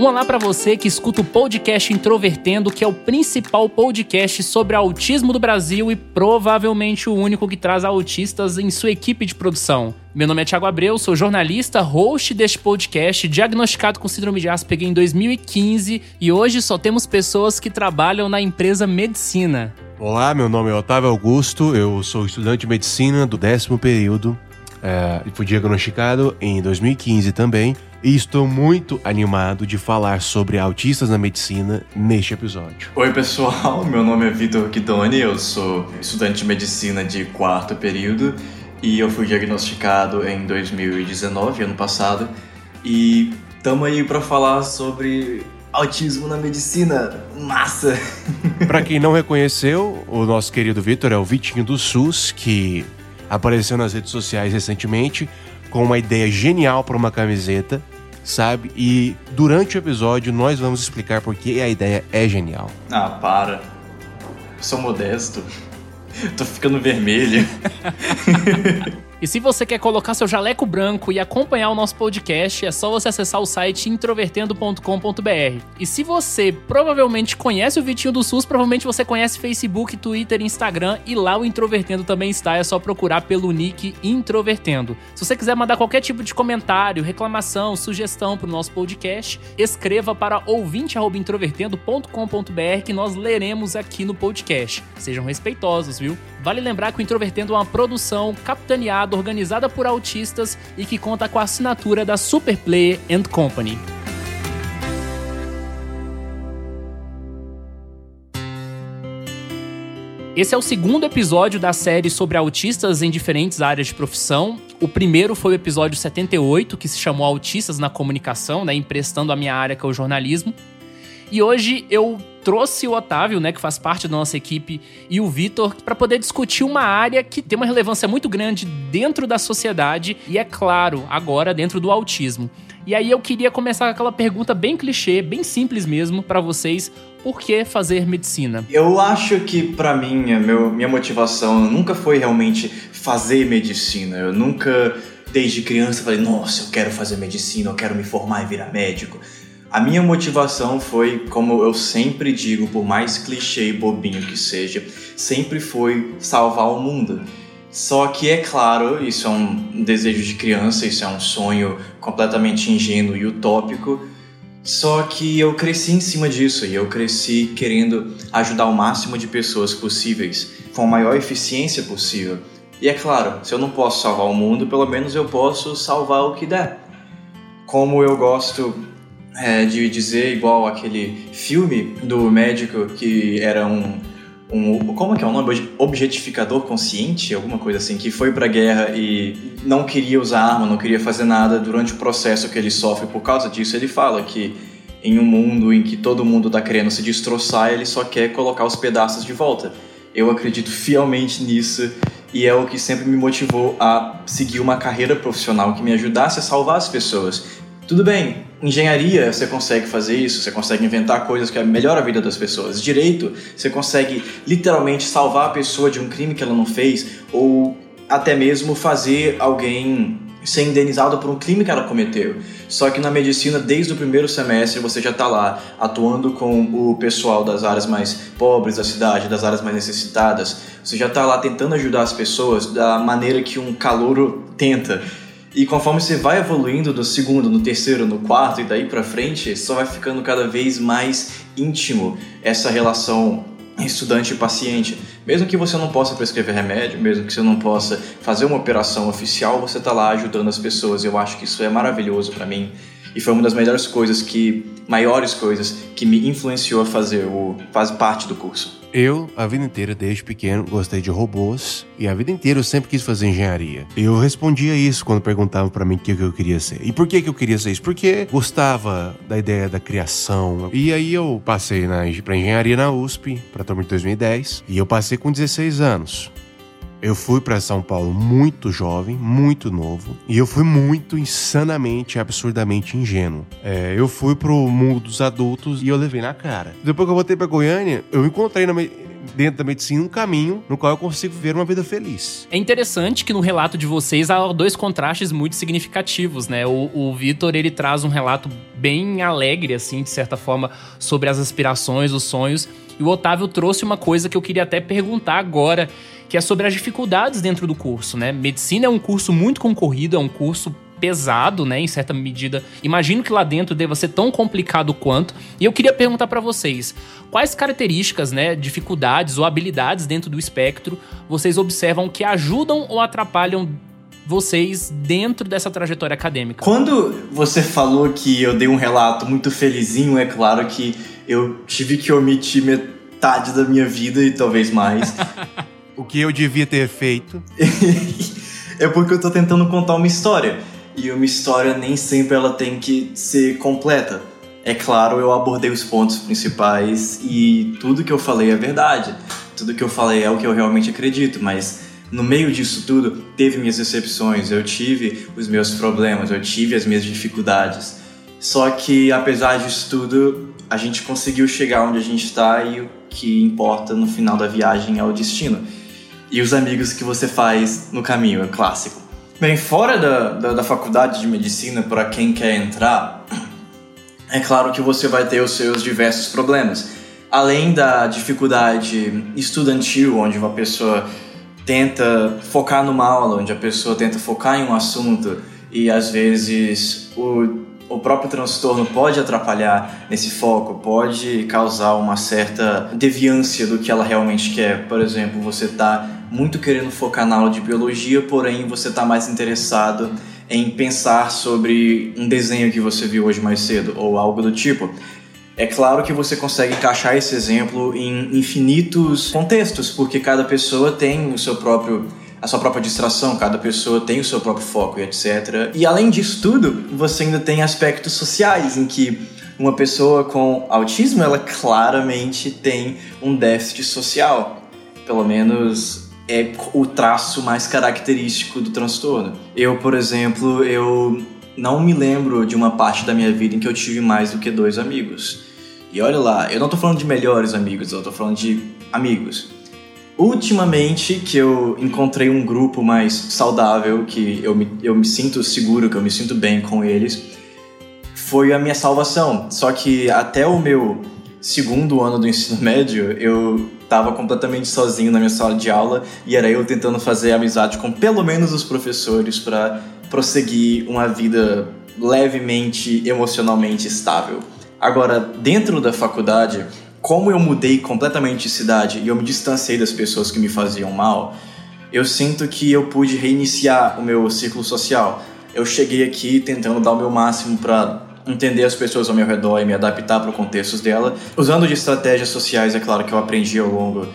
Um olá para você que escuta o podcast Introvertendo, que é o principal podcast sobre autismo do Brasil e provavelmente o único que traz autistas em sua equipe de produção. Meu nome é Thiago Abreu, sou jornalista, host deste podcast, diagnosticado com síndrome de Asperger em 2015 e hoje só temos pessoas que trabalham na empresa Medicina. Olá, meu nome é Otávio Augusto, eu sou estudante de medicina do décimo período é, fui diagnosticado em 2015 também e estou muito animado de falar sobre autistas na medicina neste episódio. Oi, pessoal, meu nome é Vitor Guidoni, eu sou estudante de medicina de quarto período e eu fui diagnosticado em 2019, ano passado, e estamos aí para falar sobre autismo na medicina. Massa! para quem não reconheceu, o nosso querido Vitor é o Vitinho do SUS, que apareceu nas redes sociais recentemente com uma ideia genial para uma camiseta, sabe? E durante o episódio nós vamos explicar por que a ideia é genial. Ah, para. Eu sou modesto. Tô ficando vermelho. E se você quer colocar seu jaleco branco e acompanhar o nosso podcast, é só você acessar o site introvertendo.com.br. E se você provavelmente conhece o Vitinho do SUS, provavelmente você conhece Facebook, Twitter, Instagram e lá o Introvertendo também está, é só procurar pelo nick Introvertendo. Se você quiser mandar qualquer tipo de comentário, reclamação, sugestão para o nosso podcast, escreva para ouvinte@introvertendo.com.br que nós leremos aqui no podcast. Sejam respeitosos, viu? Vale lembrar que o Introvertendo é uma produção capitaneada organizada por autistas e que conta com a assinatura da Superplay and Company. Esse é o segundo episódio da série sobre autistas em diferentes áreas de profissão. O primeiro foi o episódio 78, que se chamou Autistas na Comunicação, né, emprestando a minha área, que é o jornalismo. E hoje eu trouxe o Otávio, né, que faz parte da nossa equipe, e o Vitor, para poder discutir uma área que tem uma relevância muito grande dentro da sociedade e, é claro, agora dentro do autismo. E aí eu queria começar com aquela pergunta bem clichê, bem simples mesmo, para vocês. Por que fazer medicina? Eu acho que, para mim, meu, minha motivação nunca foi realmente fazer medicina. Eu nunca, desde criança, falei, nossa, eu quero fazer medicina, eu quero me formar e virar médico. A minha motivação foi, como eu sempre digo, por mais clichê e bobinho que seja, sempre foi salvar o mundo. Só que é claro, isso é um desejo de criança, isso é um sonho completamente ingênuo e utópico. Só que eu cresci em cima disso e eu cresci querendo ajudar o máximo de pessoas possíveis, com a maior eficiência possível. E é claro, se eu não posso salvar o mundo, pelo menos eu posso salvar o que der. Como eu gosto é, de dizer igual aquele filme do médico que era um, um como é que é? O nome objetificador consciente alguma coisa assim que foi para guerra e não queria usar arma não queria fazer nada durante o processo que ele sofre por causa disso ele fala que em um mundo em que todo mundo está querendo se destroçar ele só quer colocar os pedaços de volta. Eu acredito fielmente nisso e é o que sempre me motivou a seguir uma carreira profissional que me ajudasse a salvar as pessoas tudo bem, engenharia você consegue fazer isso, você consegue inventar coisas que melhoram a vida das pessoas. Direito, você consegue literalmente salvar a pessoa de um crime que ela não fez, ou até mesmo fazer alguém ser indenizado por um crime que ela cometeu. Só que na medicina, desde o primeiro semestre, você já está lá atuando com o pessoal das áreas mais pobres da cidade, das áreas mais necessitadas. Você já está lá tentando ajudar as pessoas da maneira que um calouro tenta. E conforme você vai evoluindo do segundo, no terceiro, no quarto e daí para frente, só vai ficando cada vez mais íntimo essa relação estudante e paciente. Mesmo que você não possa prescrever remédio, mesmo que você não possa fazer uma operação oficial, você está lá ajudando as pessoas. Eu acho que isso é maravilhoso para mim. E foi uma das melhores coisas que, maiores coisas que me influenciou a fazer o faz parte do curso. Eu, a vida inteira, desde pequeno, gostei de robôs e a vida inteira eu sempre quis fazer engenharia. Eu respondia isso quando perguntavam para mim o que eu queria ser. E por que, eu queria ser isso? Porque gostava da ideia da criação. E aí eu passei na, pra engenharia na USP, pra turma de 2010, e eu passei com 16 anos. Eu fui para São Paulo muito jovem, muito novo, e eu fui muito insanamente, absurdamente ingênuo. É, eu fui pro mundo dos adultos e eu levei na cara. Depois que eu voltei para Goiânia, eu encontrei na, dentro da medicina um caminho no qual eu consigo viver uma vida feliz. É interessante que no relato de vocês há dois contrastes muito significativos, né? O, o Vitor, ele traz um relato bem alegre, assim, de certa forma, sobre as aspirações, os sonhos. E o Otávio trouxe uma coisa que eu queria até perguntar agora, que é sobre as dificuldades dentro do curso, né? Medicina é um curso muito concorrido, é um curso pesado, né, em certa medida. Imagino que lá dentro deva ser tão complicado quanto. E eu queria perguntar para vocês, quais características, né, dificuldades ou habilidades dentro do espectro vocês observam que ajudam ou atrapalham vocês dentro dessa trajetória acadêmica? Quando você falou que eu dei um relato muito felizinho, é claro que eu tive que omitir metade da minha vida e talvez mais. o que eu devia ter feito? é porque eu tô tentando contar uma história. E uma história nem sempre ela tem que ser completa. É claro, eu abordei os pontos principais e tudo que eu falei é verdade. Tudo que eu falei é o que eu realmente acredito, mas no meio disso tudo, teve minhas exceções, eu tive os meus problemas, eu tive as minhas dificuldades. Só que, apesar disso tudo, a gente conseguiu chegar onde a gente está e o que importa no final da viagem é o destino. E os amigos que você faz no caminho, é clássico. Bem, fora da, da, da faculdade de medicina, para quem quer entrar, é claro que você vai ter os seus diversos problemas. Além da dificuldade estudantil, onde uma pessoa tenta focar numa aula, onde a pessoa tenta focar em um assunto e às vezes o, o próprio transtorno pode atrapalhar nesse foco, pode causar uma certa deviância do que ela realmente quer. Por exemplo, você está muito querendo focar na aula de biologia, porém você está mais interessado em pensar sobre um desenho que você viu hoje mais cedo ou algo do tipo. É claro que você consegue encaixar esse exemplo em infinitos contextos, porque cada pessoa tem o seu próprio a sua própria distração, cada pessoa tem o seu próprio foco e etc. E além disso tudo, você ainda tem aspectos sociais em que uma pessoa com autismo, ela claramente tem um déficit social. Pelo menos é o traço mais característico do transtorno. Eu, por exemplo, eu não me lembro de uma parte da minha vida em que eu tive mais do que dois amigos. E olha lá, eu não tô falando de melhores amigos, eu tô falando de amigos. Ultimamente que eu encontrei um grupo mais saudável, que eu me, eu me sinto seguro, que eu me sinto bem com eles, foi a minha salvação. Só que até o meu segundo ano do ensino médio, eu estava completamente sozinho na minha sala de aula e era eu tentando fazer amizade com pelo menos os professores para prosseguir uma vida levemente emocionalmente estável. Agora, dentro da faculdade, como eu mudei completamente de cidade e eu me distanciei das pessoas que me faziam mal, eu sinto que eu pude reiniciar o meu ciclo social. Eu cheguei aqui tentando dar o meu máximo para entender as pessoas ao meu redor e me adaptar para o contexto dela, usando de estratégias sociais, é claro que eu aprendi ao longo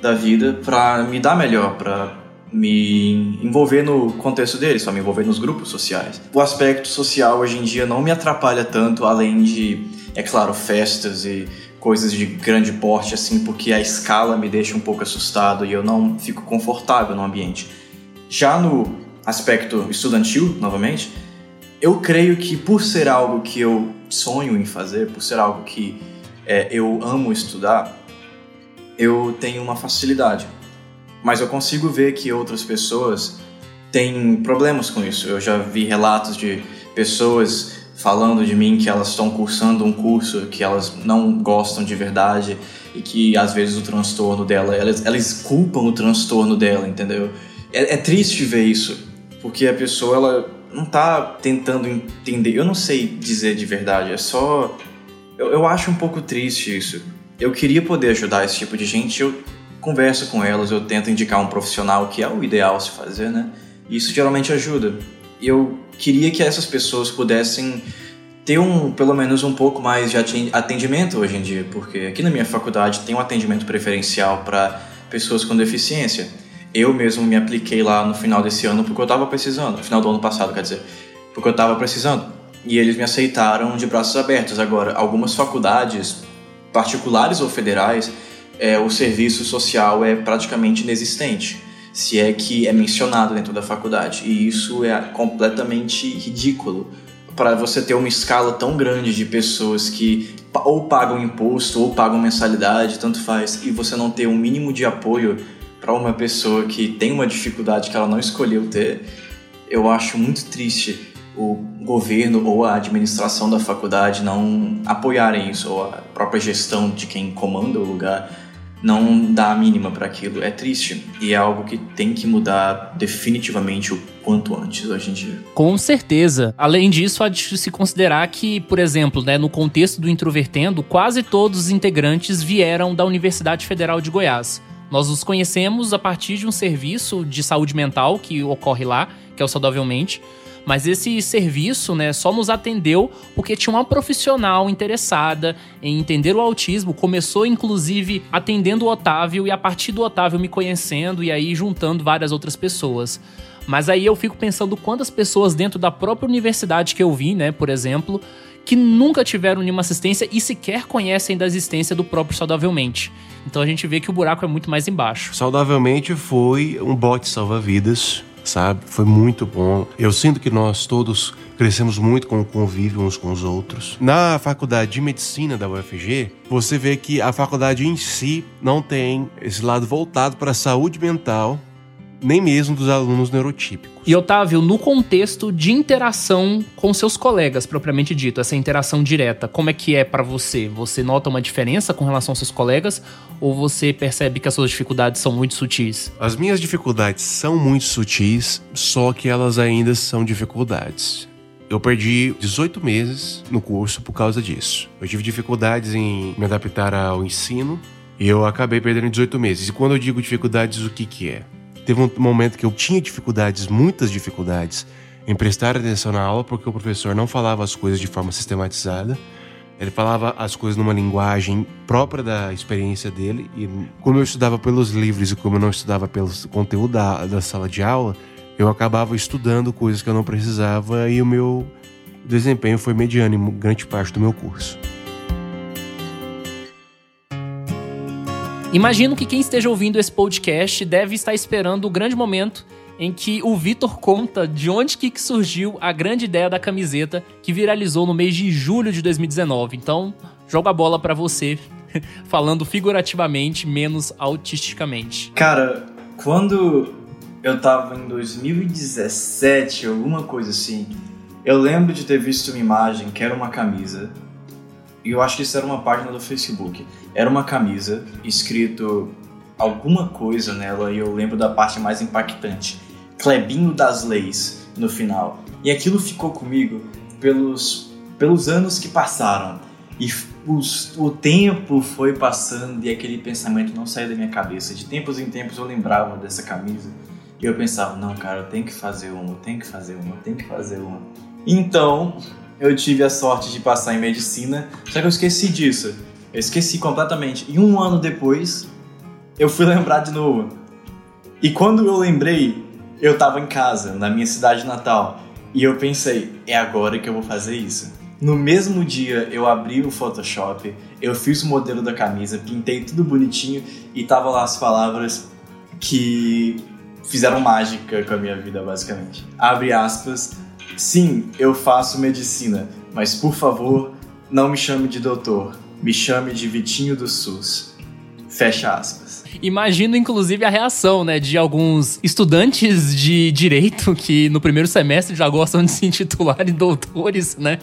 da vida para me dar melhor, para me envolver no contexto deles, para me envolver nos grupos sociais. O aspecto social hoje em dia não me atrapalha tanto, além de é claro, festas e coisas de grande porte, assim, porque a escala me deixa um pouco assustado e eu não fico confortável no ambiente. Já no aspecto estudantil, novamente, eu creio que por ser algo que eu sonho em fazer, por ser algo que é, eu amo estudar, eu tenho uma facilidade. Mas eu consigo ver que outras pessoas têm problemas com isso. Eu já vi relatos de pessoas falando de mim que elas estão cursando um curso que elas não gostam de verdade e que às vezes o transtorno dela, elas, elas culpam o transtorno dela, entendeu? É, é triste ver isso, porque a pessoa ela não tá tentando entender. Eu não sei dizer de verdade, é só. Eu, eu acho um pouco triste isso. Eu queria poder ajudar esse tipo de gente, eu converso com elas, eu tento indicar um profissional que é o ideal se fazer, né? E isso geralmente ajuda. Eu queria que essas pessoas pudessem ter um, pelo menos um pouco mais de atendimento hoje em dia, porque aqui na minha faculdade tem um atendimento preferencial para pessoas com deficiência. Eu mesmo me apliquei lá no final desse ano porque eu estava precisando, no final do ano passado, quer dizer, porque eu estava precisando. E eles me aceitaram de braços abertos. Agora, algumas faculdades, particulares ou federais, é, o serviço social é praticamente inexistente, se é que é mencionado dentro da faculdade. E isso é completamente ridículo para você ter uma escala tão grande de pessoas que ou pagam imposto ou pagam mensalidade, tanto faz, e você não ter um mínimo de apoio para uma pessoa que tem uma dificuldade que ela não escolheu ter, eu acho muito triste o governo ou a administração da faculdade não apoiarem isso, ou a própria gestão de quem comanda o lugar não dá a mínima para aquilo. É triste e é algo que tem que mudar definitivamente o quanto antes hoje em dia. Com certeza. Além disso, há de se considerar que, por exemplo, né, no contexto do Introvertendo, quase todos os integrantes vieram da Universidade Federal de Goiás. Nós os conhecemos a partir de um serviço de saúde mental que ocorre lá, que é o Saudavelmente mas esse serviço, né, só nos atendeu porque tinha uma profissional interessada em entender o autismo. Começou, inclusive, atendendo o Otávio e a partir do Otávio me conhecendo e aí juntando várias outras pessoas. Mas aí eu fico pensando quantas pessoas dentro da própria universidade que eu vi, né, por exemplo, que nunca tiveram nenhuma assistência e sequer conhecem da existência do próprio Saudavelmente. Então a gente vê que o buraco é muito mais embaixo. Saudavelmente foi um bote salva-vidas sabe? Foi muito bom. Eu sinto que nós todos crescemos muito com o convívio uns com os outros. Na faculdade de medicina da UFG, você vê que a faculdade em si não tem esse lado voltado para a saúde mental nem mesmo dos alunos neurotípicos. E Otávio, no contexto de interação com seus colegas, propriamente dito, essa interação direta, como é que é para você? Você nota uma diferença com relação aos seus colegas ou você percebe que as suas dificuldades são muito sutis? As minhas dificuldades são muito sutis, só que elas ainda são dificuldades. Eu perdi 18 meses no curso por causa disso. Eu tive dificuldades em me adaptar ao ensino e eu acabei perdendo 18 meses. E quando eu digo dificuldades, o que que é? Teve um momento que eu tinha dificuldades, muitas dificuldades, em prestar atenção na aula porque o professor não falava as coisas de forma sistematizada. Ele falava as coisas numa linguagem própria da experiência dele. E como eu estudava pelos livros e como eu não estudava pelo conteúdo da, da sala de aula, eu acabava estudando coisas que eu não precisava e o meu desempenho foi mediano em grande parte do meu curso. Imagino que quem esteja ouvindo esse podcast deve estar esperando o grande momento em que o Vitor conta de onde que surgiu a grande ideia da camiseta que viralizou no mês de julho de 2019. Então, joga a bola para você, falando figurativamente, menos autisticamente. Cara, quando eu tava em 2017, alguma coisa assim, eu lembro de ter visto uma imagem que era uma camisa e eu acho que isso era uma página do Facebook. Era uma camisa escrito alguma coisa nela e eu lembro da parte mais impactante. Clebinho das Leis no final. E aquilo ficou comigo pelos, pelos anos que passaram. E os, o tempo foi passando e aquele pensamento não saiu da minha cabeça. De tempos em tempos eu lembrava dessa camisa e eu pensava: não, cara, eu tenho que fazer uma, eu tenho que fazer uma, eu tenho que fazer uma. Então, eu tive a sorte de passar em medicina, só que eu esqueci disso. Eu esqueci completamente. E um ano depois, eu fui lembrar de novo. E quando eu lembrei, eu tava em casa, na minha cidade natal. E eu pensei, é agora que eu vou fazer isso. No mesmo dia, eu abri o Photoshop, eu fiz o modelo da camisa, pintei tudo bonitinho e tava lá as palavras que fizeram mágica com a minha vida, basicamente. Abre aspas, Sim, eu faço medicina, mas por favor, não me chame de doutor, me chame de Vitinho do SUS. Fecha aspas. Imagino, inclusive, a reação, né, de alguns estudantes de direito que no primeiro semestre já gostam de se intitular doutores, né?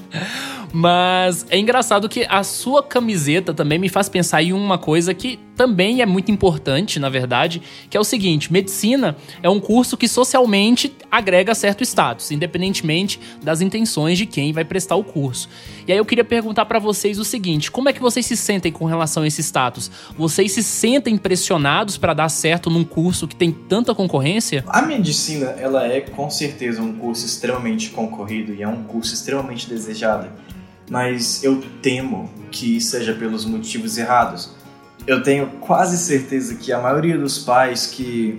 Mas é engraçado que a sua camiseta também me faz pensar em uma coisa que também é muito importante, na verdade, que é o seguinte: medicina é um curso que socialmente agrega certo status, independentemente das intenções de quem vai prestar o curso. E aí eu queria perguntar para vocês o seguinte: como é que vocês se sentem com relação a esse status? Vocês se sentem pressionados para dar certo num curso que tem tanta concorrência? A medicina, ela é com certeza um curso extremamente concorrido e é um curso extremamente desejado. mas eu temo que seja pelos motivos errados. Eu tenho quase certeza que a maioria dos pais que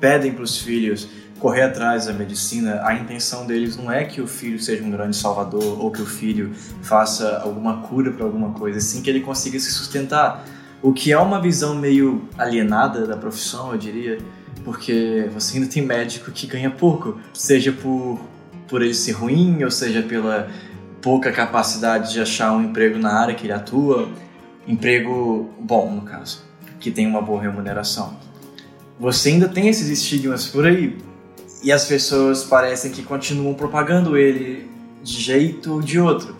pedem para os filhos correr atrás da medicina, a intenção deles não é que o filho seja um grande salvador ou que o filho faça alguma cura para alguma coisa, sim que ele consiga se sustentar. O que é uma visão meio alienada da profissão, eu diria, porque você ainda tem médico que ganha pouco, seja por, por ele ser ruim, ou seja pela pouca capacidade de achar um emprego na área que ele atua, emprego bom, no caso, que tem uma boa remuneração. Você ainda tem esses estigmas por aí, e as pessoas parecem que continuam propagando ele de jeito ou de outro.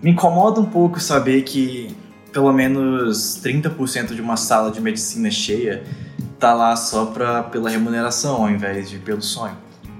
Me incomoda um pouco saber que pelo menos 30% de uma sala de medicina cheia tá lá só pra, pela remuneração ao invés de pelo sonho.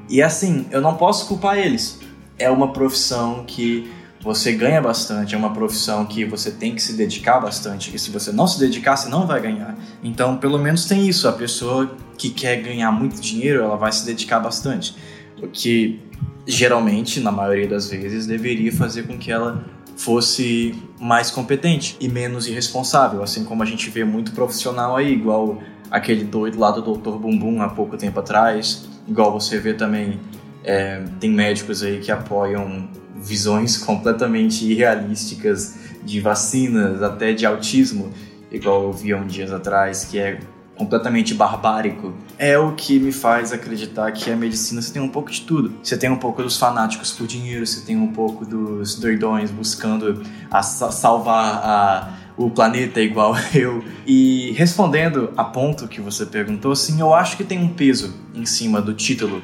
E assim, eu não posso culpar eles. É uma profissão que você ganha bastante, é uma profissão que você tem que se dedicar bastante. E se você não se dedicar, você não vai ganhar. Então, pelo menos tem isso. A pessoa que quer ganhar muito dinheiro, ela vai se dedicar bastante. O que geralmente, na maioria das vezes, deveria fazer com que ela fosse mais competente e menos irresponsável, assim como a gente vê muito profissional aí, igual aquele doido lá do Dr. Bumbum há pouco tempo atrás, igual você vê também é, tem médicos aí que apoiam visões completamente irrealísticas de vacinas, até de autismo, igual eu vi há uns dias atrás, que é completamente barbárico, é o que me faz acreditar que a medicina você tem um pouco de tudo. Você tem um pouco dos fanáticos por dinheiro, você tem um pouco dos doidões buscando a salvar a, o planeta igual eu. E respondendo a ponto que você perguntou, sim, eu acho que tem um peso em cima do título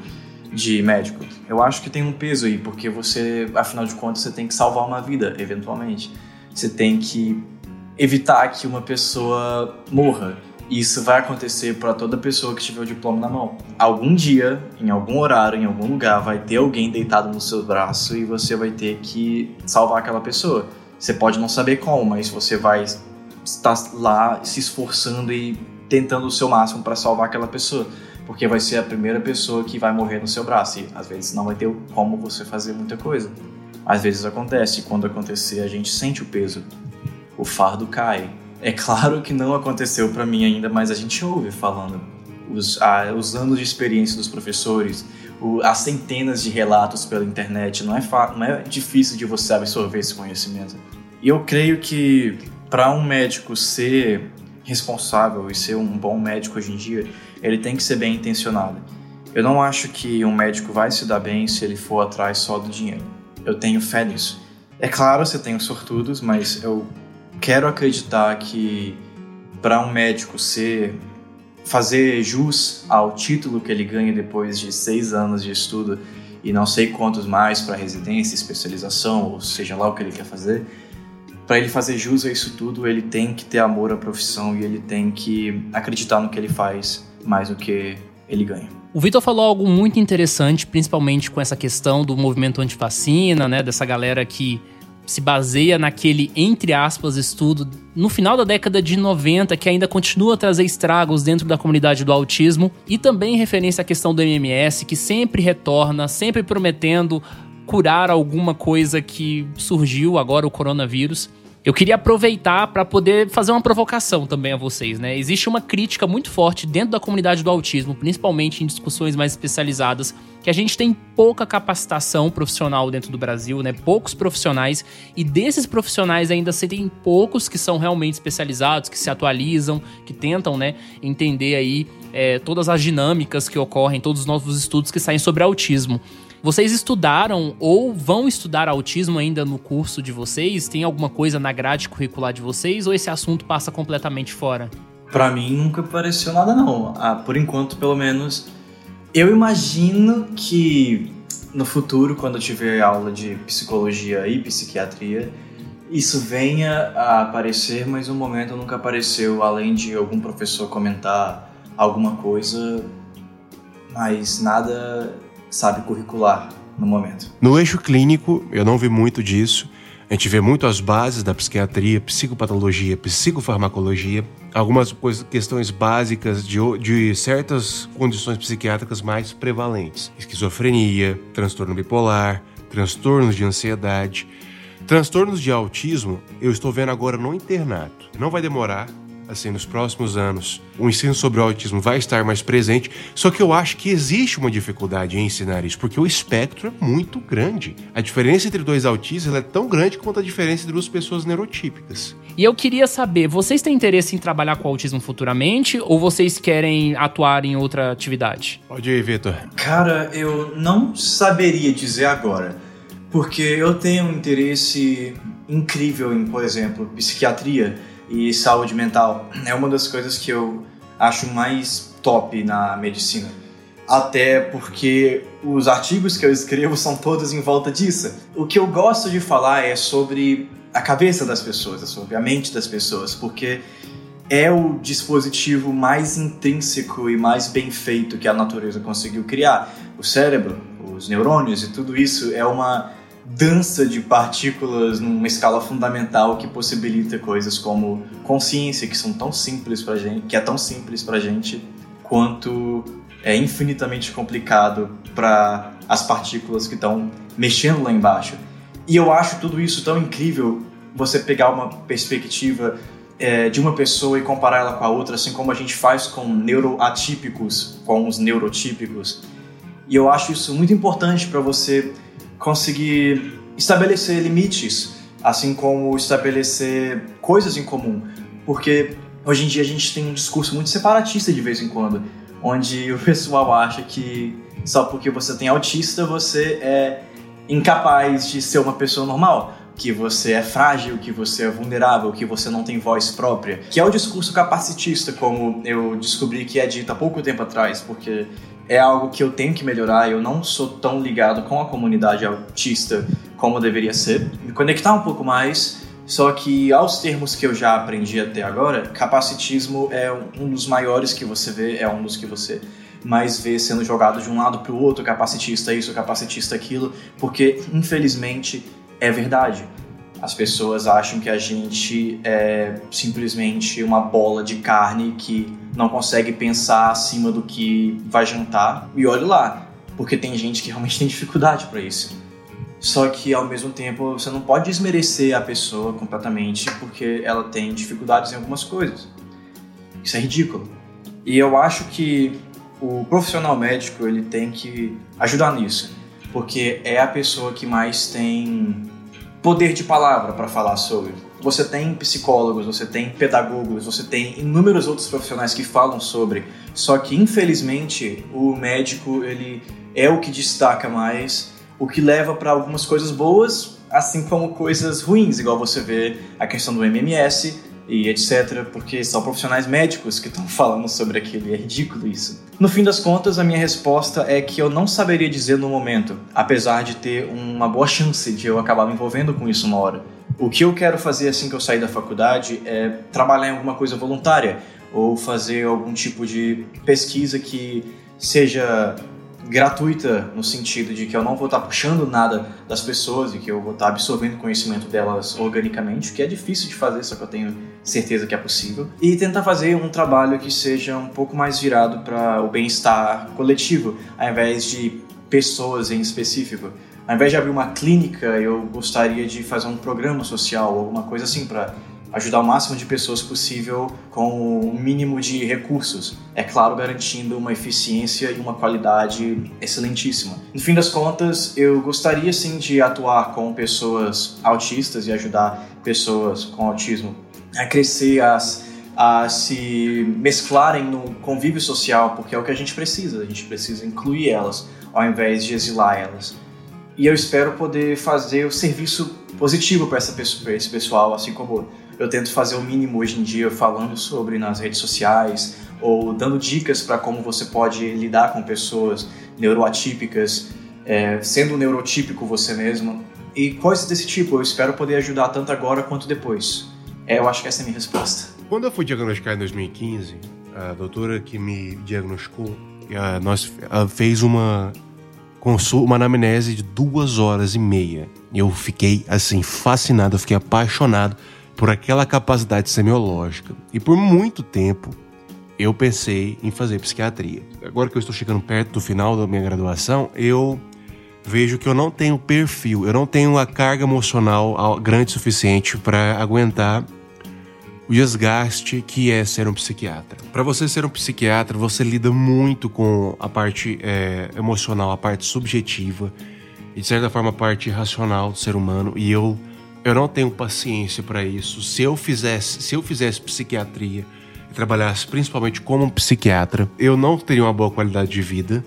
de médico. Eu acho que tem um peso aí, porque você, afinal de contas, você tem que salvar uma vida, eventualmente. Você tem que evitar que uma pessoa morra. Isso vai acontecer para toda pessoa que tiver o diploma na mão. Algum dia, em algum horário, em algum lugar, vai ter alguém deitado no seu braço e você vai ter que salvar aquela pessoa. Você pode não saber como, mas você vai estar lá se esforçando e tentando o seu máximo para salvar aquela pessoa porque vai ser a primeira pessoa que vai morrer no seu braço. E às vezes não vai ter como você fazer muita coisa. Às vezes acontece, e quando acontecer, a gente sente o peso. O fardo cai. É claro que não aconteceu para mim ainda, mas a gente ouve falando. Os, ah, os anos de experiência dos professores, o, as centenas de relatos pela internet, não é, não é difícil de você absorver esse conhecimento. E eu creio que para um médico ser responsável e ser um bom médico hoje em dia, ele tem que ser bem intencionado. Eu não acho que um médico vai se dar bem se ele for atrás só do dinheiro. Eu tenho fé nisso. É claro, você tem os sortudos, mas eu quero acreditar que para um médico ser fazer jus ao título que ele ganha depois de seis anos de estudo e não sei quantos mais para residência, especialização, ou seja lá o que ele quer fazer, para ele fazer jus a isso tudo, ele tem que ter amor à profissão e ele tem que acreditar no que ele faz mais do que ele ganha. O Vitor falou algo muito interessante, principalmente com essa questão do movimento antivacina, né, dessa galera que se baseia naquele, entre aspas, estudo no final da década de 90, que ainda continua a trazer estragos dentro da comunidade do autismo, e também referência à questão do MMS, que sempre retorna, sempre prometendo curar alguma coisa que surgiu agora, o coronavírus. Eu queria aproveitar para poder fazer uma provocação também a vocês, né? Existe uma crítica muito forte dentro da comunidade do autismo, principalmente em discussões mais especializadas, que a gente tem pouca capacitação profissional dentro do Brasil, né? Poucos profissionais e desses profissionais ainda se tem poucos que são realmente especializados, que se atualizam, que tentam, né, entender aí é, todas as dinâmicas que ocorrem, todos os novos estudos que saem sobre autismo. Vocês estudaram ou vão estudar autismo ainda no curso de vocês? Tem alguma coisa na grade curricular de vocês ou esse assunto passa completamente fora? Para mim nunca apareceu nada não. Ah, por enquanto, pelo menos, eu imagino que no futuro, quando eu tiver aula de psicologia e psiquiatria, isso venha a aparecer, mas no momento nunca apareceu, além de algum professor comentar alguma coisa, mas nada sabe, curricular no momento. No eixo clínico, eu não vi muito disso. A gente vê muito as bases da psiquiatria, psicopatologia, psicofarmacologia, algumas questões básicas de, de certas condições psiquiátricas mais prevalentes: esquizofrenia, transtorno bipolar, transtornos de ansiedade. Transtornos de autismo, eu estou vendo agora no internato. Não vai demorar, assim, nos próximos anos, o ensino sobre o autismo vai estar mais presente, só que eu acho que existe uma dificuldade em ensinar isso, porque o espectro é muito grande. A diferença entre dois autistas é tão grande quanto a diferença entre duas pessoas neurotípicas. E eu queria saber, vocês têm interesse em trabalhar com autismo futuramente ou vocês querem atuar em outra atividade? Pode ir, Vitor. Cara, eu não saberia dizer agora, porque eu tenho um interesse incrível em, por exemplo, psiquiatria e saúde mental. É uma das coisas que eu acho mais top na medicina. Até porque os artigos que eu escrevo são todos em volta disso. O que eu gosto de falar é sobre a cabeça das pessoas, é sobre a mente das pessoas, porque é o dispositivo mais intrínseco e mais bem feito que a natureza conseguiu criar. O cérebro, os neurônios e tudo isso é uma dança de partículas numa escala fundamental que possibilita coisas como consciência, que são tão simples pra gente, que é tão simples pra gente quanto é infinitamente complicado para as partículas que estão mexendo lá embaixo. E eu acho tudo isso tão incrível você pegar uma perspectiva é, de uma pessoa e comparar ela com a outra, assim como a gente faz com neuroatípicos, com os neurotípicos. E eu acho isso muito importante para você conseguir estabelecer limites, assim como estabelecer coisas em comum, porque hoje em dia a gente tem um discurso muito separatista de vez em quando, onde o pessoal acha que só porque você tem autista você é incapaz de ser uma pessoa normal, que você é frágil, que você é vulnerável, que você não tem voz própria, que é o discurso capacitista, como eu descobri que é dito há pouco tempo atrás, porque é algo que eu tenho que melhorar. Eu não sou tão ligado com a comunidade autista como deveria ser. Me conectar um pouco mais. Só que, aos termos que eu já aprendi até agora, capacitismo é um dos maiores que você vê, é um dos que você mais vê sendo jogado de um lado para o outro, capacitista isso, capacitista aquilo, porque infelizmente é verdade. As pessoas acham que a gente é simplesmente uma bola de carne que não consegue pensar acima do que vai jantar. E olhe lá, porque tem gente que realmente tem dificuldade para isso. Só que ao mesmo tempo você não pode desmerecer a pessoa completamente porque ela tem dificuldades em algumas coisas. Isso é ridículo. E eu acho que o profissional médico ele tem que ajudar nisso, porque é a pessoa que mais tem poder de palavra para falar sobre. Você tem psicólogos, você tem pedagogos, você tem inúmeros outros profissionais que falam sobre. Só que infelizmente o médico ele é o que destaca mais, o que leva para algumas coisas boas, assim como coisas ruins, igual você vê a questão do MMS, e etc, porque são profissionais médicos que estão falando sobre aquilo e é ridículo isso. No fim das contas, a minha resposta é que eu não saberia dizer no momento, apesar de ter uma boa chance de eu acabar me envolvendo com isso uma hora. O que eu quero fazer assim que eu sair da faculdade é trabalhar em alguma coisa voluntária ou fazer algum tipo de pesquisa que seja gratuita no sentido de que eu não vou estar puxando nada das pessoas e que eu vou estar absorvendo conhecimento delas organicamente, que é difícil de fazer, só que eu tenho certeza que é possível, e tentar fazer um trabalho que seja um pouco mais virado para o bem-estar coletivo, ao invés de pessoas em específico. Ao invés de abrir uma clínica, eu gostaria de fazer um programa social, alguma coisa assim para ajudar o máximo de pessoas possível com o mínimo de recursos. É claro, garantindo uma eficiência e uma qualidade excelentíssima. No fim das contas, eu gostaria sim de atuar com pessoas autistas e ajudar pessoas com autismo a crescer, a, a se mesclarem no convívio social, porque é o que a gente precisa. A gente precisa incluir elas ao invés de exilar elas. E eu espero poder fazer o serviço positivo para esse pessoal, assim como eu tento fazer o mínimo hoje em dia falando sobre nas redes sociais ou dando dicas para como você pode lidar com pessoas neuroatípicas, é, sendo neurotípico você mesmo e coisas desse tipo. Eu espero poder ajudar tanto agora quanto depois. É, eu acho que essa é a minha resposta. Quando eu fui diagnosticado em 2015, a doutora que me diagnosticou, nós fez uma uma anamnese de duas horas e meia. Eu fiquei assim fascinado, eu fiquei apaixonado por aquela capacidade semiológica. E por muito tempo eu pensei em fazer psiquiatria. Agora que eu estou chegando perto do final da minha graduação, eu vejo que eu não tenho perfil, eu não tenho a carga emocional grande o suficiente para aguentar o desgaste que é ser um psiquiatra. Para você ser um psiquiatra, você lida muito com a parte é, emocional, a parte subjetiva e de certa forma a parte racional do ser humano. E eu eu não tenho paciência para isso. Se eu fizesse, se eu fizesse psiquiatria e trabalhasse principalmente como um psiquiatra, eu não teria uma boa qualidade de vida.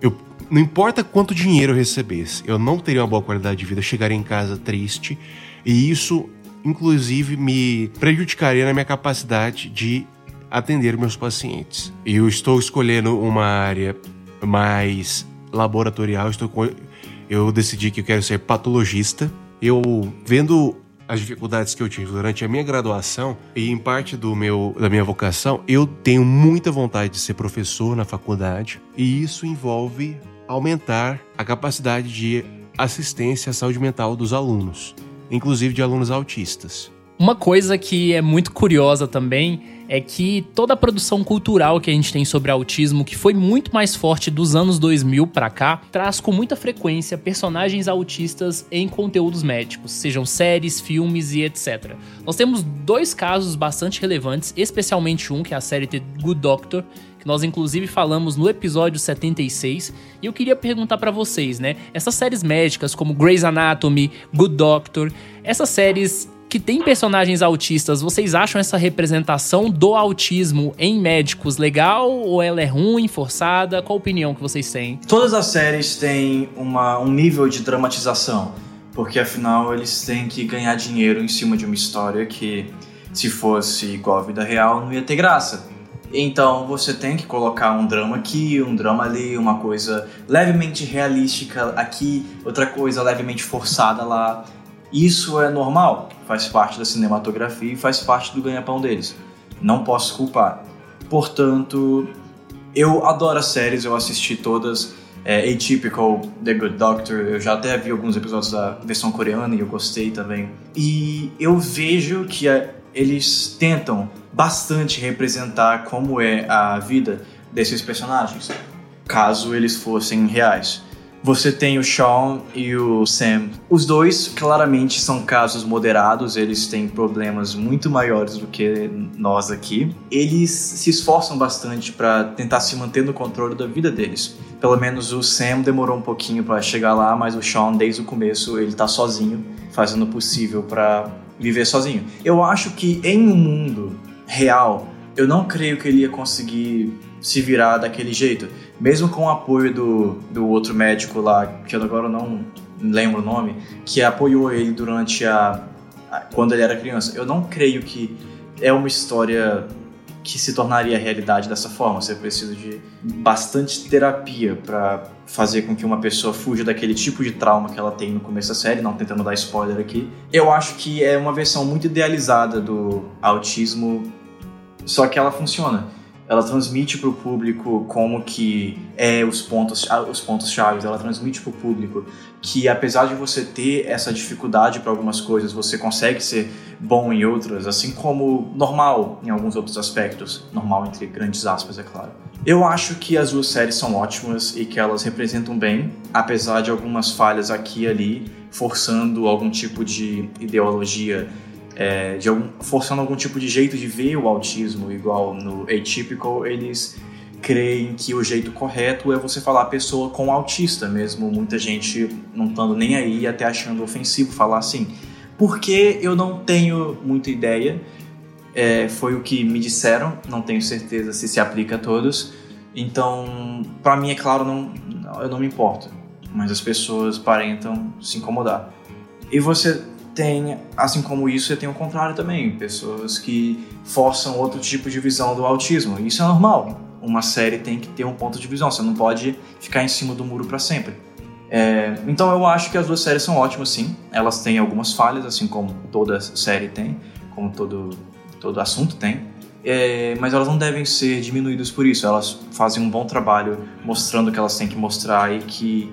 Eu não importa quanto dinheiro eu recebesse, eu não teria uma boa qualidade de vida, eu chegaria em casa triste, e isso inclusive me prejudicaria na minha capacidade de atender meus pacientes. Eu estou escolhendo uma área mais laboratorial, estou eu decidi que eu quero ser patologista. Eu vendo as dificuldades que eu tive durante a minha graduação e em parte do meu da minha vocação, eu tenho muita vontade de ser professor na faculdade e isso envolve aumentar a capacidade de assistência à saúde mental dos alunos inclusive de alunos autistas. Uma coisa que é muito curiosa também é que toda a produção cultural que a gente tem sobre autismo, que foi muito mais forte dos anos 2000 para cá, traz com muita frequência personagens autistas em conteúdos médicos, sejam séries, filmes e etc. Nós temos dois casos bastante relevantes, especialmente um que é a série The Good Doctor, que nós inclusive falamos no episódio 76, e eu queria perguntar para vocês, né? Essas séries médicas como Grey's Anatomy, Good Doctor, essas séries que tem personagens autistas, vocês acham essa representação do autismo em médicos legal ou ela é ruim, forçada? Qual a opinião que vocês têm? Todas as séries têm uma, um nível de dramatização, porque afinal eles têm que ganhar dinheiro em cima de uma história que, se fosse igual à vida real, não ia ter graça. Então você tem que colocar um drama aqui, um drama ali, uma coisa levemente realística aqui, outra coisa levemente forçada lá. Isso é normal, faz parte da cinematografia e faz parte do ganha-pão deles. Não posso culpar. Portanto, eu adoro as séries, eu assisti todas. É, Atypical, The Good Doctor, eu já até vi alguns episódios da versão coreana e eu gostei também. E eu vejo que é, eles tentam bastante representar como é a vida desses personagens, caso eles fossem reais. Você tem o Sean e o Sam. Os dois claramente são casos moderados, eles têm problemas muito maiores do que nós aqui. Eles se esforçam bastante para tentar se manter no controle da vida deles. Pelo menos o Sam demorou um pouquinho para chegar lá, mas o Sean desde o começo ele tá sozinho, fazendo o possível para viver sozinho. Eu acho que em um mundo real, eu não creio que ele ia conseguir se virar daquele jeito. Mesmo com o apoio do, do outro médico lá, que eu agora não lembro o nome, que apoiou ele durante a, a quando ele era criança. Eu não creio que é uma história que se tornaria realidade dessa forma. Você precisa de bastante terapia para fazer com que uma pessoa fuja daquele tipo de trauma que ela tem no começo da série, não tentando dar spoiler aqui. Eu acho que é uma versão muito idealizada do autismo só que ela funciona. Ela transmite para o público como que é os pontos os pontos chaves. Ela transmite para o público que apesar de você ter essa dificuldade para algumas coisas, você consegue ser bom em outras, assim como normal em alguns outros aspectos. Normal entre grandes aspas, é claro. Eu acho que as duas séries são ótimas e que elas representam bem, apesar de algumas falhas aqui e ali, forçando algum tipo de ideologia é, de algum, forçando algum tipo de jeito de ver o autismo, igual no Atypical, eles creem que o jeito correto é você falar pessoa com autista, mesmo muita gente não estando nem aí, até achando ofensivo falar assim. Porque eu não tenho muita ideia, é, foi o que me disseram, não tenho certeza se se aplica a todos. Então, para mim, é claro, não, eu não me importo, mas as pessoas parentam se incomodar. E você tem, assim como isso, tem o contrário também, pessoas que forçam outro tipo de visão do autismo. Isso é normal. Uma série tem que ter um ponto de visão, você não pode ficar em cima do muro para sempre. É, então eu acho que as duas séries são ótimas, sim. Elas têm algumas falhas, assim como toda série tem, como todo, todo assunto tem. É, mas elas não devem ser diminuídas por isso. Elas fazem um bom trabalho mostrando o que elas têm que mostrar e que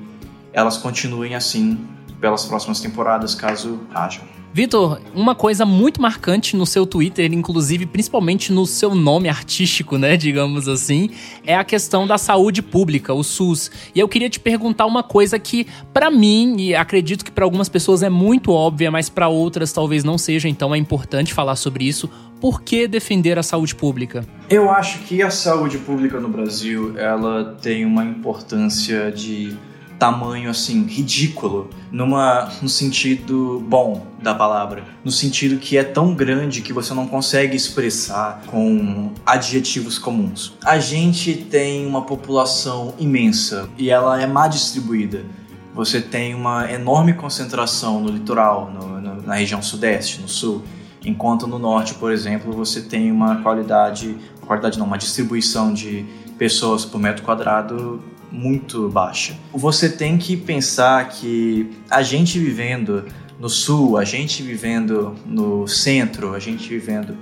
elas continuem assim pelas próximas temporadas, caso haja. Vitor, uma coisa muito marcante no seu Twitter, inclusive principalmente no seu nome artístico, né, digamos assim, é a questão da saúde pública, o SUS. E eu queria te perguntar uma coisa que para mim e acredito que para algumas pessoas é muito óbvia, mas para outras talvez não seja, então é importante falar sobre isso. Por que defender a saúde pública? Eu acho que a saúde pública no Brasil, ela tem uma importância de tamanho assim ridículo numa no sentido bom da palavra, no sentido que é tão grande que você não consegue expressar com adjetivos comuns. A gente tem uma população imensa e ela é má distribuída. Você tem uma enorme concentração no litoral, no, no, na região sudeste, no sul, enquanto no norte, por exemplo, você tem uma qualidade, qualidade não, uma distribuição de pessoas por metro quadrado muito baixa. Você tem que pensar que a gente vivendo no sul, a gente vivendo no centro, a gente vivendo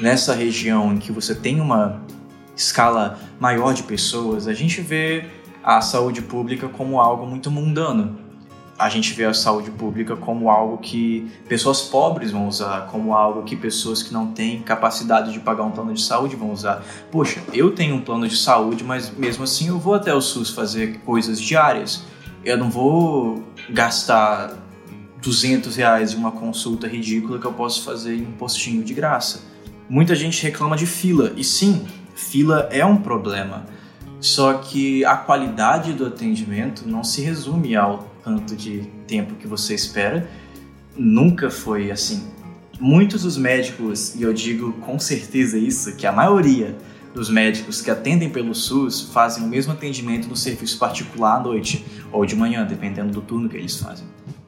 nessa região em que você tem uma escala maior de pessoas, a gente vê a saúde pública como algo muito mundano a gente vê a saúde pública como algo que pessoas pobres vão usar, como algo que pessoas que não têm capacidade de pagar um plano de saúde vão usar. Poxa, eu tenho um plano de saúde, mas mesmo assim eu vou até o SUS fazer coisas diárias. Eu não vou gastar 200 reais em uma consulta ridícula que eu posso fazer em um postinho de graça. Muita gente reclama de fila, e sim, fila é um problema. Só que a qualidade do atendimento não se resume ao tanto de tempo que você espera. Nunca foi assim. Muitos dos médicos, e eu digo com certeza isso, que a maioria dos médicos que atendem pelo SUS fazem o mesmo atendimento no serviço particular à noite ou de manhã, dependendo do turno que eles fazem.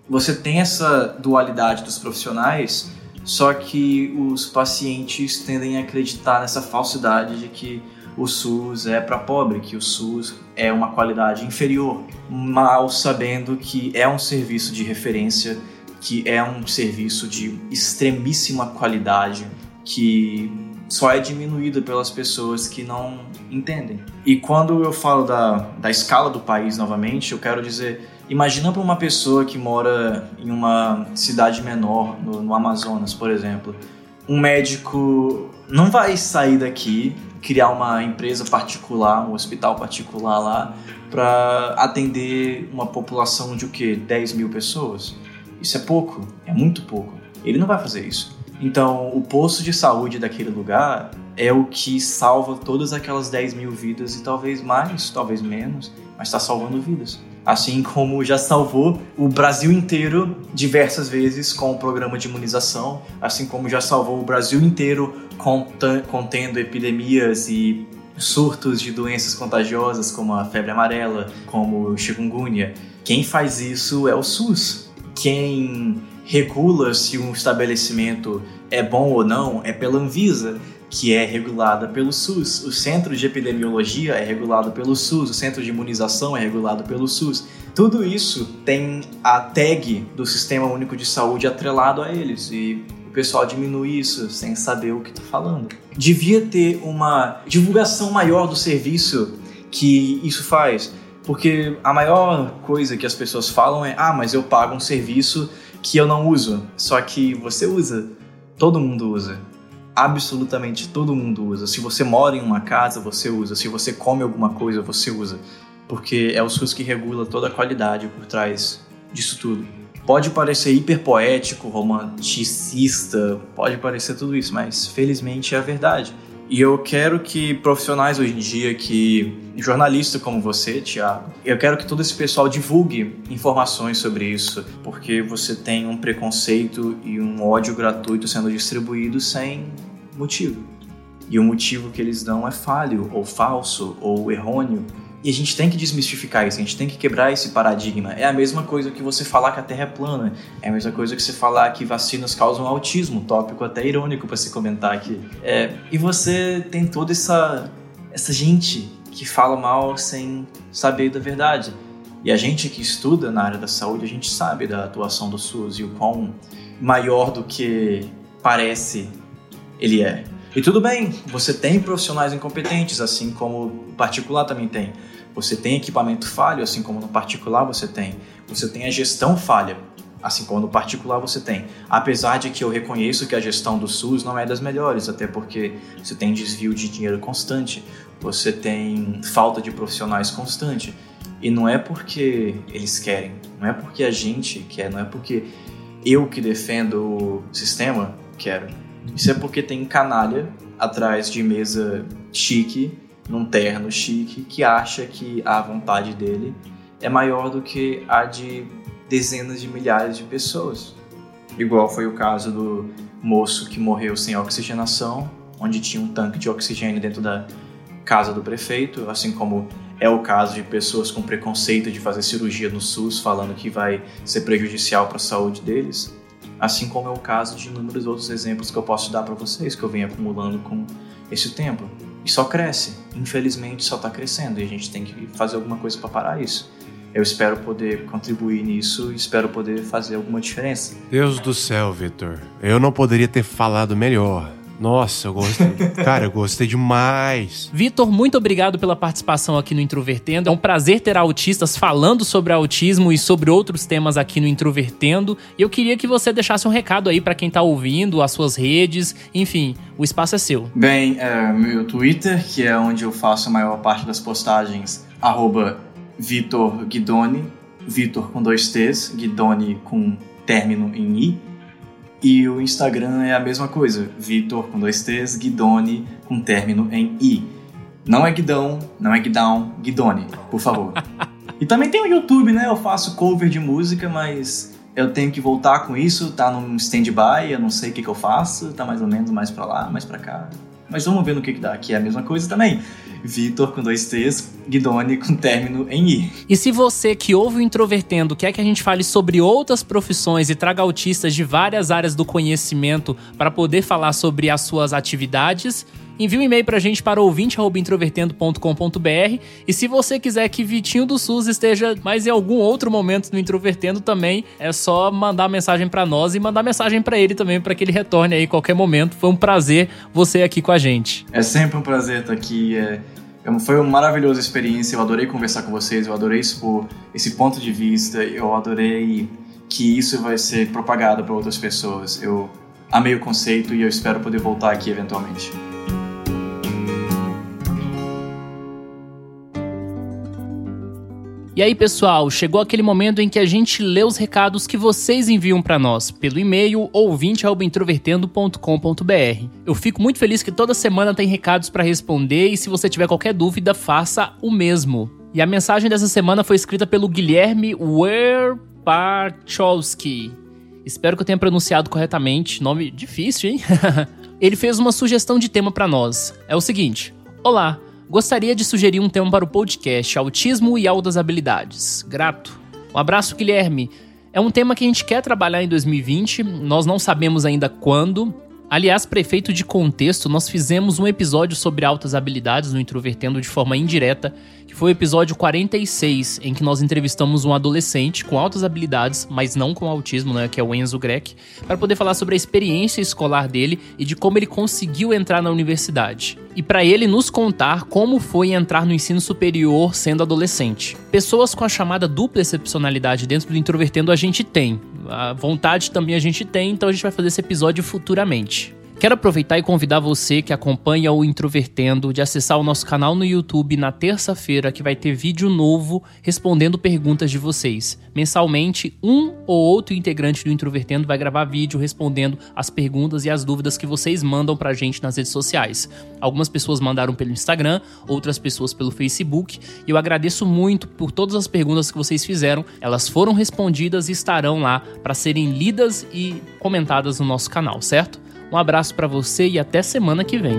Você tem essa dualidade dos profissionais, só que os pacientes tendem a acreditar nessa falsidade de que o SUS é para pobre, que o SUS é uma qualidade inferior, mal sabendo que é um serviço de referência, que é um serviço de extremíssima qualidade, que só é diminuído pelas pessoas que não entendem. E quando eu falo da, da escala do país novamente, eu quero dizer, imagina para uma pessoa que mora em uma cidade menor, no, no Amazonas, por exemplo, um médico não vai sair daqui criar uma empresa particular, um hospital particular lá, para atender uma população de o quê? 10 mil pessoas? Isso é pouco, é muito pouco. Ele não vai fazer isso. Então, o posto de saúde daquele lugar é o que salva todas aquelas 10 mil vidas e talvez mais, talvez menos, mas está salvando vidas. Assim como já salvou o Brasil inteiro diversas vezes com o programa de imunização, assim como já salvou o Brasil inteiro contendo epidemias e surtos de doenças contagiosas como a febre amarela, como o chikungunya. Quem faz isso é o SUS. Quem regula se um estabelecimento é bom ou não é pela Anvisa, que é regulada pelo SUS. O Centro de Epidemiologia é regulado pelo SUS, o Centro de Imunização é regulado pelo SUS. Tudo isso tem a tag do Sistema Único de Saúde atrelado a eles e o pessoal diminui isso sem saber o que está falando. Devia ter uma divulgação maior do serviço que isso faz, porque a maior coisa que as pessoas falam é: ah, mas eu pago um serviço que eu não uso. Só que você usa, todo mundo usa. Absolutamente todo mundo usa. Se você mora em uma casa, você usa. Se você come alguma coisa, você usa. Porque é o SUS que regula toda a qualidade por trás disso tudo. Pode parecer hiperpoético, romanticista, pode parecer tudo isso, mas felizmente é a verdade. E eu quero que profissionais hoje em dia, que jornalista como você, Thiago, eu quero que todo esse pessoal divulgue informações sobre isso, porque você tem um preconceito e um ódio gratuito sendo distribuído sem motivo. E o motivo que eles dão é falho, ou falso, ou errôneo. E a gente tem que desmistificar isso, a gente tem que quebrar esse paradigma. É a mesma coisa que você falar que a Terra é plana, é a mesma coisa que você falar que vacinas causam autismo, tópico até irônico para se comentar aqui. É, e você tem toda essa, essa gente que fala mal sem saber da verdade. E a gente que estuda na área da saúde, a gente sabe da atuação do SUS e o quão maior do que parece ele é. E tudo bem, você tem profissionais incompetentes, assim como o particular também tem. Você tem equipamento falho, assim como no particular você tem. Você tem a gestão falha, assim como no particular você tem. Apesar de que eu reconheço que a gestão do SUS não é das melhores, até porque você tem desvio de dinheiro constante, você tem falta de profissionais constante. E não é porque eles querem, não é porque a gente quer, não é porque eu que defendo o sistema quero. Isso é porque tem canalha atrás de mesa chique, num terno chique, que acha que a vontade dele é maior do que a de dezenas de milhares de pessoas. Igual foi o caso do moço que morreu sem oxigenação, onde tinha um tanque de oxigênio dentro da casa do prefeito, assim como é o caso de pessoas com preconceito de fazer cirurgia no SUS, falando que vai ser prejudicial para a saúde deles, assim como é o caso de inúmeros outros exemplos que eu posso dar para vocês, que eu venho acumulando com esse tempo. E só cresce, infelizmente só está crescendo, e a gente tem que fazer alguma coisa para parar isso. Eu espero poder contribuir nisso e espero poder fazer alguma diferença. Deus do céu, Vitor. Eu não poderia ter falado melhor. Nossa, eu gostei. Cara, eu gostei demais. Vitor, muito obrigado pela participação aqui no Introvertendo. É um prazer ter autistas falando sobre autismo e sobre outros temas aqui no Introvertendo. E eu queria que você deixasse um recado aí para quem tá ouvindo, as suas redes, enfim, o espaço é seu. Bem, é, meu Twitter, que é onde eu faço a maior parte das postagens, arroba Vitor Guidoni, Vitor com dois T's, Guidoni com término em I. E o Instagram é a mesma coisa, Vitor com dois T's, Guidoni com término em I. Não é Guidão, não é Guidão, Guidoni, por favor. e também tem o YouTube, né? Eu faço cover de música, mas eu tenho que voltar com isso, tá num stand-by, eu não sei o que, que eu faço, tá mais ou menos mais pra lá, mais pra cá. Mas vamos ver no que, que dá, que é a mesma coisa também. Vitor com dois T's, Guidoni com término em I. E se você que ouve o Introvertendo quer que a gente fale sobre outras profissões e traga autistas de várias áreas do conhecimento para poder falar sobre as suas atividades, envie um e-mail pra gente para ouvinte.introvertendo.com.br e se você quiser que Vitinho do SUS esteja mais em algum outro momento no Introvertendo também, é só mandar mensagem para nós e mandar mensagem para ele também para que ele retorne aí qualquer momento. Foi um prazer você aqui com a gente. É sempre um prazer estar aqui. É... Foi uma maravilhosa experiência, eu adorei conversar com vocês, eu adorei expor esse ponto de vista, eu adorei que isso vai ser propagado para outras pessoas. Eu amei o conceito e eu espero poder voltar aqui eventualmente. E aí, pessoal, chegou aquele momento em que a gente lê os recados que vocês enviam para nós pelo e-mail ouvinte@introvertendo.com.br. Eu fico muito feliz que toda semana tem recados para responder e se você tiver qualquer dúvida, faça o mesmo. E a mensagem dessa semana foi escrita pelo Guilherme Werpachowski. Espero que eu tenha pronunciado corretamente, nome difícil, hein? Ele fez uma sugestão de tema para nós. É o seguinte: Olá, Gostaria de sugerir um tema para o podcast Autismo e Altas Habilidades. Grato. Um abraço, Guilherme. É um tema que a gente quer trabalhar em 2020, nós não sabemos ainda quando. Aliás, prefeito de contexto, nós fizemos um episódio sobre altas habilidades no Introvertendo de forma indireta que foi o episódio 46, em que nós entrevistamos um adolescente com altas habilidades, mas não com autismo, né, que é o Enzo Greck, para poder falar sobre a experiência escolar dele e de como ele conseguiu entrar na universidade. E para ele nos contar como foi entrar no ensino superior sendo adolescente. Pessoas com a chamada dupla excepcionalidade dentro do Introvertendo a gente tem. A vontade também a gente tem, então a gente vai fazer esse episódio futuramente. Quero aproveitar e convidar você que acompanha o Introvertendo de acessar o nosso canal no YouTube na terça-feira, que vai ter vídeo novo respondendo perguntas de vocês. Mensalmente, um ou outro integrante do Introvertendo vai gravar vídeo respondendo as perguntas e as dúvidas que vocês mandam pra gente nas redes sociais. Algumas pessoas mandaram pelo Instagram, outras pessoas pelo Facebook, e eu agradeço muito por todas as perguntas que vocês fizeram. Elas foram respondidas e estarão lá para serem lidas e comentadas no nosso canal, certo? Um abraço para você e até semana que vem.